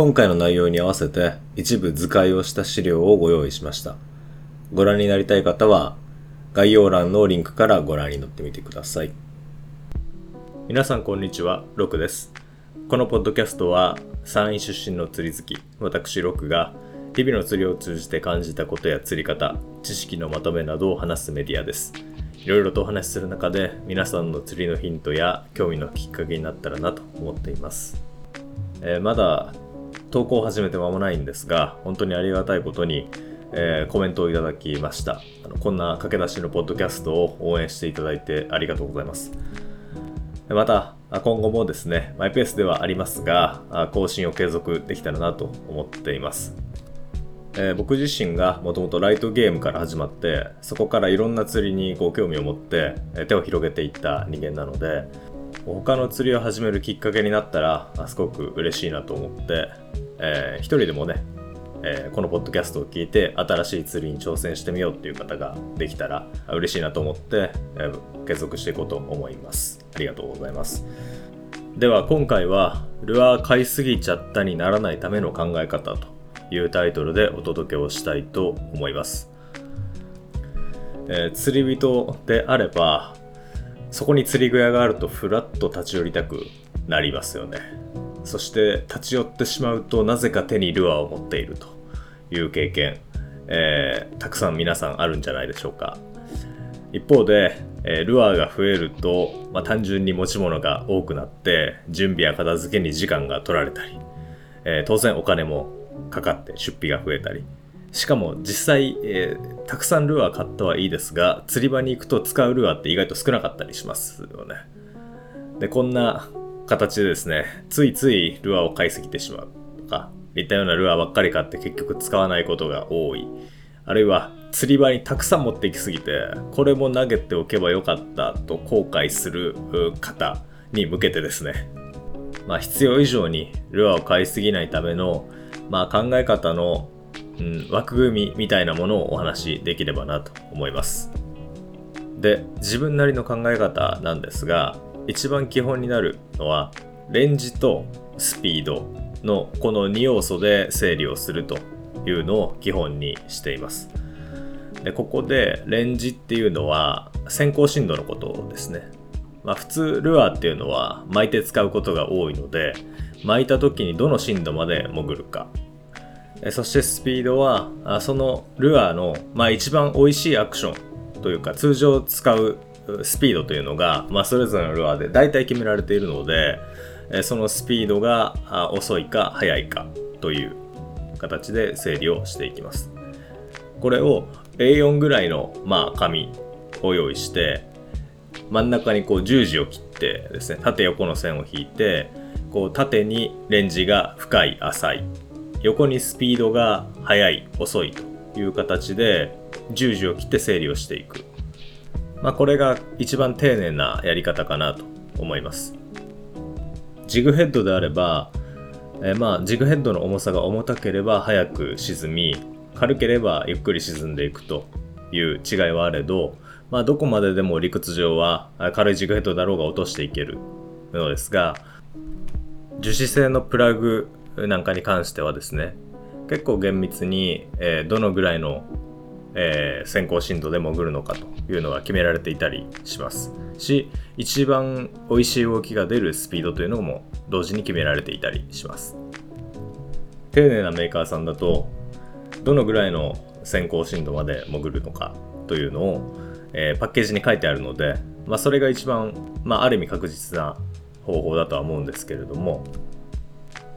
今回の内容に合わせて一部図解をした資料をご用意しました。ご覧になりたい方は概要欄のリンクからご覧になってみてください。皆さんこんにちは、ロクです。このポッドキャストは山陰出身の釣り好き、私ロクが日々の釣りを通じて感じたことや釣り方、知識のまとめなどを話すメディアです。いろいろとお話しする中で皆さんの釣りのヒントや興味のきっかけになったらなと思っています。えー、まだ投稿を始めて間もないんですが、本当にありがたいことに、えー、コメントをいただきましたあの。こんな駆け出しのポッドキャストを応援していただいてありがとうございます。また、今後もですね、マイペースではありますが、更新を継続できたらなと思っています。えー、僕自身がもともとライトゲームから始まってそこからいろんな釣りにご興味を持って、え手を広げていった人間なので他の釣りを始めるきっかけになったらすごく嬉しいなと思って、えー、一人でもね、えー、このポッドキャストを聞いて新しい釣りに挑戦してみようっていう方ができたら嬉しいなと思って、えー、継続していこうと思いますありがとうございますでは今回はルアー買いすぎちゃったにならないための考え方というタイトルでお届けをしたいと思います。えー、釣り人であれば、そこに釣り具屋があるとふらっと立ち寄りたくなりますよね。そして立ち寄ってしまうとなぜか手にルアーを持っているという経験、えー、たくさん皆さんあるんじゃないでしょうか。一方で、えー、ルアーが増えると、まあ、単純に持ち物が多くなって準備や片付けに時間が取られたり、えー、当然お金もかかって出費が増えたりしかも実際、えー、たくさんルアー買ったはいいですが釣り場に行くと使うルアーって意外と少なかったりしますよね。でこんな形でですねついついルアーを買いすぎてしまうとか似たようなルアーばっかり買って結局使わないことが多い。あるいは釣り場にたくさん持ってきすぎてこれも投げておけばよかったと後悔する方に向けてですね。まあ必要以上にルアーを買いすぎないためのまあ、考え方の、うん、枠組みみたいなものをお話しできればなと思います。で、自分なりの考え方なんですが、一番基本になるのは、レンジとスピードのこの2要素で整理をするというのを基本にしています。でここでレンジっていうのは先行振動のことですね。まあ、普通ルアーっていうのは巻いて使うことが多いので巻いた時にどの深度まで潜るかそしてスピードはそのルアーの、まあ、一番美味しいアクションというか通常使うスピードというのが、まあ、それぞれのルアーで大体決められているのでそのスピードが遅いか速いかという形で整理をしていきます。これを A4 ぐらいの、まあ、紙を用意して真ん中にこう十字を切ってですね縦横の線を引いてこう縦にレンジが深い浅い横にスピードが速い遅いという形で十字を切って整理をしていく、まあ、これが一番丁寧なやり方かなと思います。ジグヘッドであれば、え、まあジグヘッドの重さが重たければ早く沈み軽ければゆっくり沈んでいくという違いはあれど、まあ、どこまででも理屈上は軽いジグヘッドだろうが落としていけるのですが樹脂製のプラグなんかに関してはですね結構厳密に、えー、どのぐらいの、えー、先行振動で潜るのかというのが決められていたりします。し一番美味しい動きが出るスピードというのも同時に決められていたりします。丁寧なメーカーさんだとどのぐらいの先行振動まで潜るのかというのを、えー、パッケージに書いてあるので、まあ、それが一番、まあ、ある意味確実な方法だとは思うんですけれども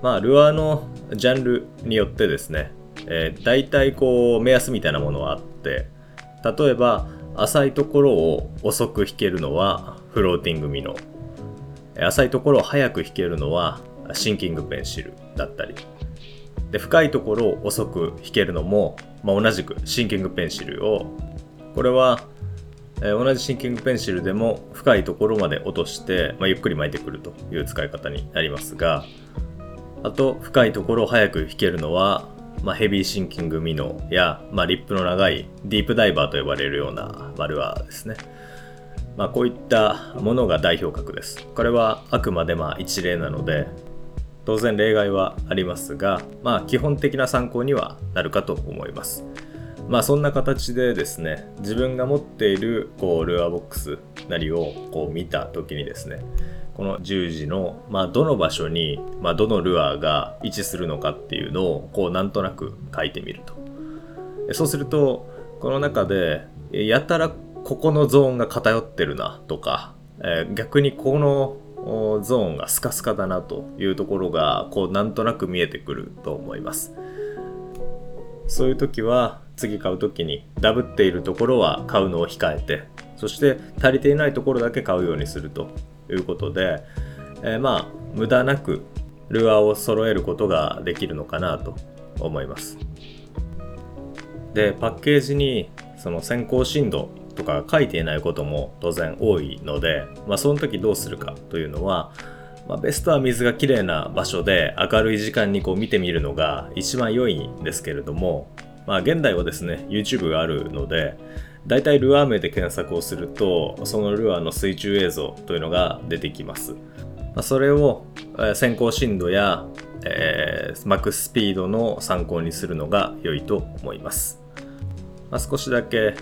まあルアーのジャンルによってですね、えー、大体こう目安みたいなものはあって例えば浅いところを遅く引けるのはフローティングミノ浅いところを速く引けるのはシンキングペンシルだったり。で深いところを遅く引けるのも、まあ、同じくシンキングペンシルをこれはえ同じシンキングペンシルでも深いところまで落として、まあ、ゆっくり巻いてくるという使い方になりますがあと深いところを早く引けるのは、まあ、ヘビーシンキングミノや、まあ、リップの長いディープダイバーと呼ばれるようなバルアーですね、まあ、こういったものが代表格ですこれはあくまでま一例なので当然例外はありますが、まあ基本的な参考にはなるかと思います。まあそんな形でですね、自分が持っているこうルアーボックスなりをこう見た時にですね、この十字の、まあ、どの場所に、まあ、どのルアーが位置するのかっていうのをこうなんとなく書いてみると。そうするとこの中でやたらここのゾーンが偏ってるなとか、えー、逆にこのゾーンがスカスカだなというところがこうなんとなく見えてくると思います。そういう時は次買う時にダブっているところは買うのを控えてそして足りていないところだけ買うようにすると。いうことで、えー、まあ無駄なくルアーを揃えることができるのかなと思います。でパッケージにその先行振動とか書いていないことも当然多いので、まあ、その時どうするかというのは、まあ、ベストは水がきれいな場所で明るい時間にこう見てみるのが一番良いんですけれども、まあ、現代はですね YouTube があるので大体ルアー名で検索をするとそのルアーの水中映像というのが出てきます、それを、先行深度や、えー、マックススピードの参考にするのが良いと思います、まあ、少しだけ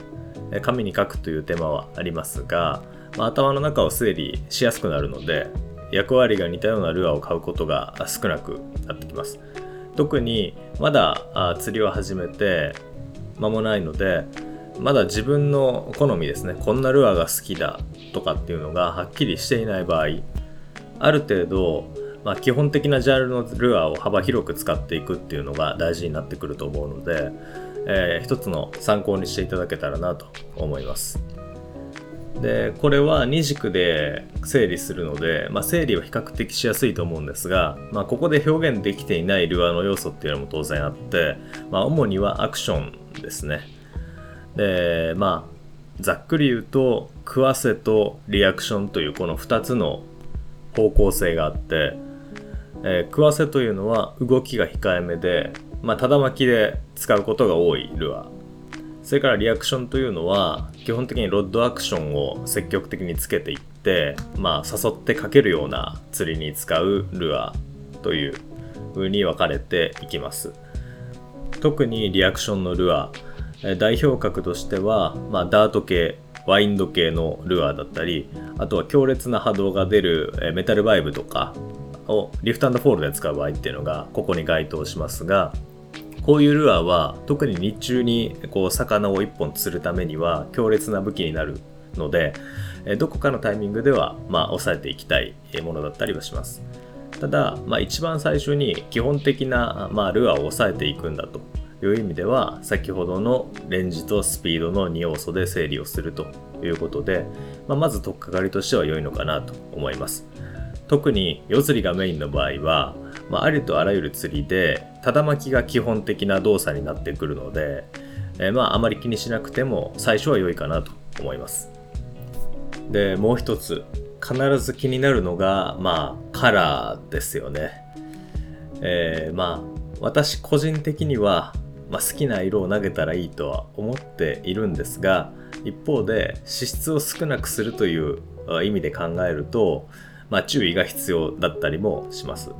紙に書くという手間はありますが、まあ、頭の中を整理しやすくなるので役割が似たようなルアーを買うことが少なくなってきます。特にまだ釣りを始めて間もないのでまだ自分の好みですね。こんなルアーが好きだとかっていうのがはっきりしていない場合ある程度、まあ、基本的なジャンルのルアーを幅広く使っていくっていうのが大事になってくると思うので、えー、一つの参考にしていただけたらなと思います。でこれは2軸で整理するので、まあ、整理は比較的しやすいと思うんですが、まあ、ここで表現できていないルアーの要素っていうのも当然あって、まあ、主にはアクションですね。でまあざっくり言うと食わせとリアクションというこの2つの方向性があって、えー、食わせというのは動きが控えめで、まあ、ただ巻きで使うことが多いルアー。それからリアクションというのは基本的にロッドアクションを積極的につけていって、まあ、誘ってかけるような釣りに使うルアーという風に分かれていきます。特にリアクションのルアー。代表格としては、まあ、ダート系ワインド系のルアーだったりあとは強烈な波動が出るメタルバイブとかをリフトフォールで使う場合っていうのがここに該当しますがこういうルアーは特に日中にこう魚を1本釣るためには強烈な武器になるのでどこかのタイミングではまあ抑えていきたいものだったりはします。ただ、まあ、一番最初に基本的な、まあ、ルアーを抑えていくんだと。いう意味では先ほどのレンジとスピードの2要素で整理をするということで、まあ、まず取っかかりとしては良いのかなと思います。特に夜釣りがメインの場合は、まあ、ありとあらゆる釣りでただ巻きが基本的な動作になってくるので、え、まああまり気にしなくても最初は良いかなと思います。でもう一つ必ず気になるのがまあカラーですよね。えー、まあ私個人的にはまあ、好きな色を投げたらいいとは思っているんですが一方で脂質を少なくするという意味で考えると、まあ、注意が必要だったりもします。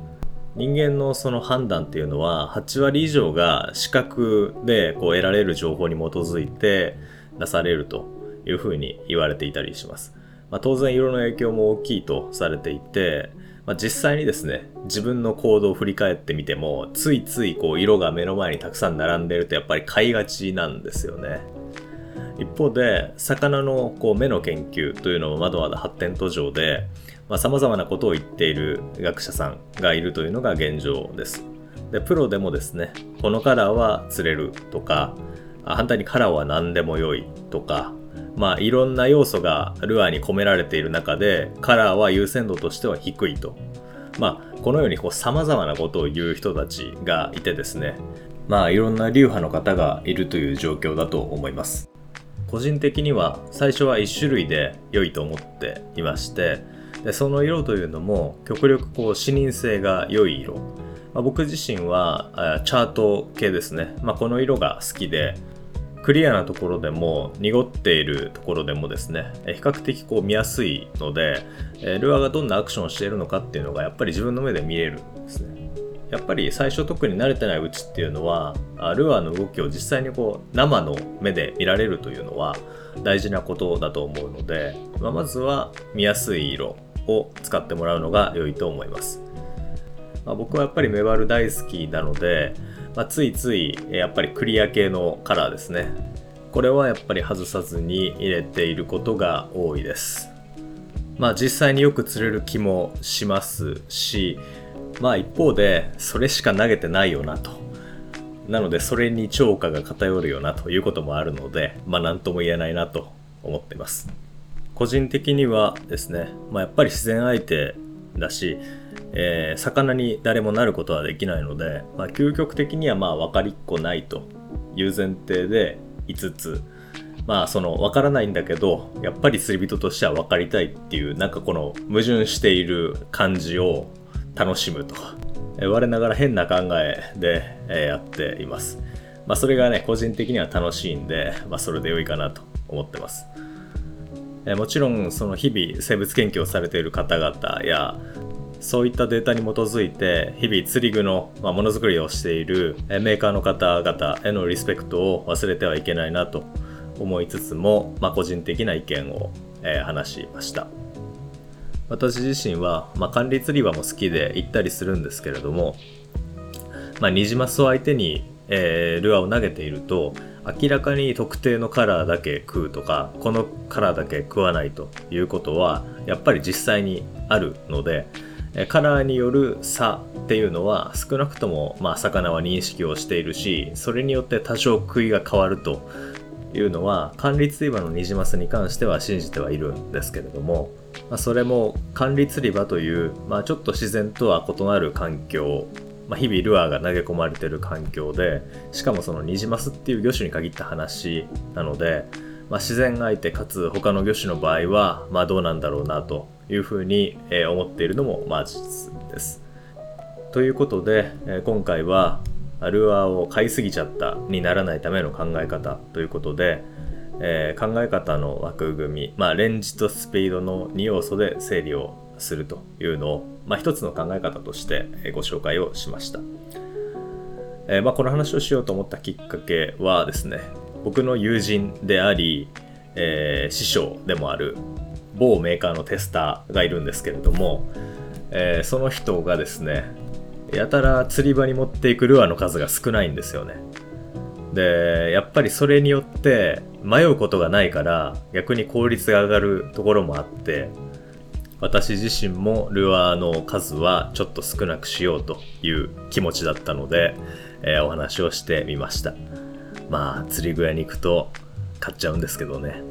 人間のその判断っていうのは8割以上が視覚でこう得られる情報に基づいて出されるというふうに言われていたりします、まあ、当然色の影響も大きいとされていてまあ、実際にですね、自分の行動を振り返ってみても、ついついこう色が目の前にたくさん並んでるとやっぱり買いがちなんですよね。一方で、魚のこう目の研究というのもまだまだ発展途上でさ、まあ、様々なことを言っている学者さんがいるというのが現状です。で、プロでもですね、このカラーは釣れるとか、反対にカラーは何でも良いとか、まあ、いろんな要素がルアーに込められている中でカラーは優先度としては低いと。まあ、このようにこう様々なことを言う人たちがいてですね、まあ、いろんな流派の方がいるという状況だと思います。個人的には最初は1種類で良いと思っていましてでその色というのも極力こう視認性が良い色、まあ、僕自身はチャート系ですね、まあ、この色が好きでクリアなところでも濁っているところでもですね比較的こう見やすいのでルアーがどんなアクションをしているのかっていうのがやっぱり自分の目で見れるんですね。やっぱり最初特に慣れてないうちっていうのはルアーの動きを実際にこう生の目で見られるというのは大事なことだと思うので、まあ、まずは見やすい色を使ってもらうのが良いと思います、まあ、僕はやっぱりメバル大好きなので、まあ、ついついやっぱりクリア系のカラーですね。これはやっぱり外さずに入れていることが多いです。まあ実際によく釣れる気もしますしまあ一方でそれしか投げてないよなと。なのでそれに超過が偏るよなということもあるのでまあ何とも言えないなと思っています。個人的にはですね、まあ、やっぱり自然相手だし、えー、魚に誰もなることはできないので、まあ、究極的にはまあ分かりっこないという前提で5つまあその分からないんだけどやっぱり釣り人としては分かりたいっていうなんかこの矛盾している感じを楽しむと、え我ながら変な考えで、えやっています。まあ、それがね、個人的には楽しいんで、まあ、それで良いかなと思ってます。えもちろん、その日々生物研究をされている方々や、そういったデータに基づいて、日々釣り具のものづくりをしているメーカーの方々へのリスペクトを忘れてはいけないなと思いつつも、まあ、個人的な意見を、え話しました。私自身は、まあ、管理釣り場も好きで行ったりするんですけれども、まあ、ニジマスを相手に、えー、ルアーを投げていると明らかに特定のカラーだけ食うとかこのカラーだけ食わないということはやっぱり実際にあるのでカラーによる差っていうのは少なくともまあ魚は認識をしているしそれによって多少食いが変わるというのは管理釣り場のニジマスに関しては信じてはいるんですけれどもまあ、それも管理釣り場という、まあ、ちょっと自然とは異なる環境、まあ、日々ルアーが投げ込まれてる環境でしかもそのニジマスっていう魚種に限った話なので、まあ、自然相手かつ他の魚種の場合は、まあ、どうなんだろうなというふうに思っているのもまあ事実です。ということで今回はルアーを買いすぎちゃったにならないための考え方ということでえー、考え方の枠組み、まあ、レンジとスピードの2要素で整理をするというのを、まあ、一つの考え方としてご紹介をしました。えー、まあ、この話をしようと思ったきっかけはですね、僕の友人であり、えー、師匠でもある某メーカーのテスターがいるんですけれども、えー、その人がですね、やたら釣り場に持っていくルアーの数が少ないんですよね。で、やっぱりそれによって迷うことがないから逆に効率が上がるところもあって私自身もルアーの数はちょっと少なくしようという気持ちだったので、えー、お話をしてみました。まあ釣り具屋に行くと買っちゃうんですけどね。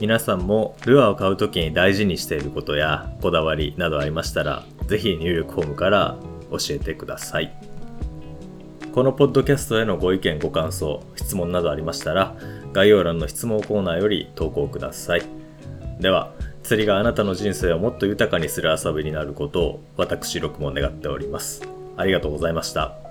皆さんもルアーを買う時に大事にしていることやこだわりなどありましたら是非入力フォームから教えてください。このポッドキャストへのご意見ご感想質問などありましたら概要欄の質問コーナーより投稿ください。では、釣りがあなたの人生をもっと豊かにする遊びになることを私、6も願っております。ありがとうございました。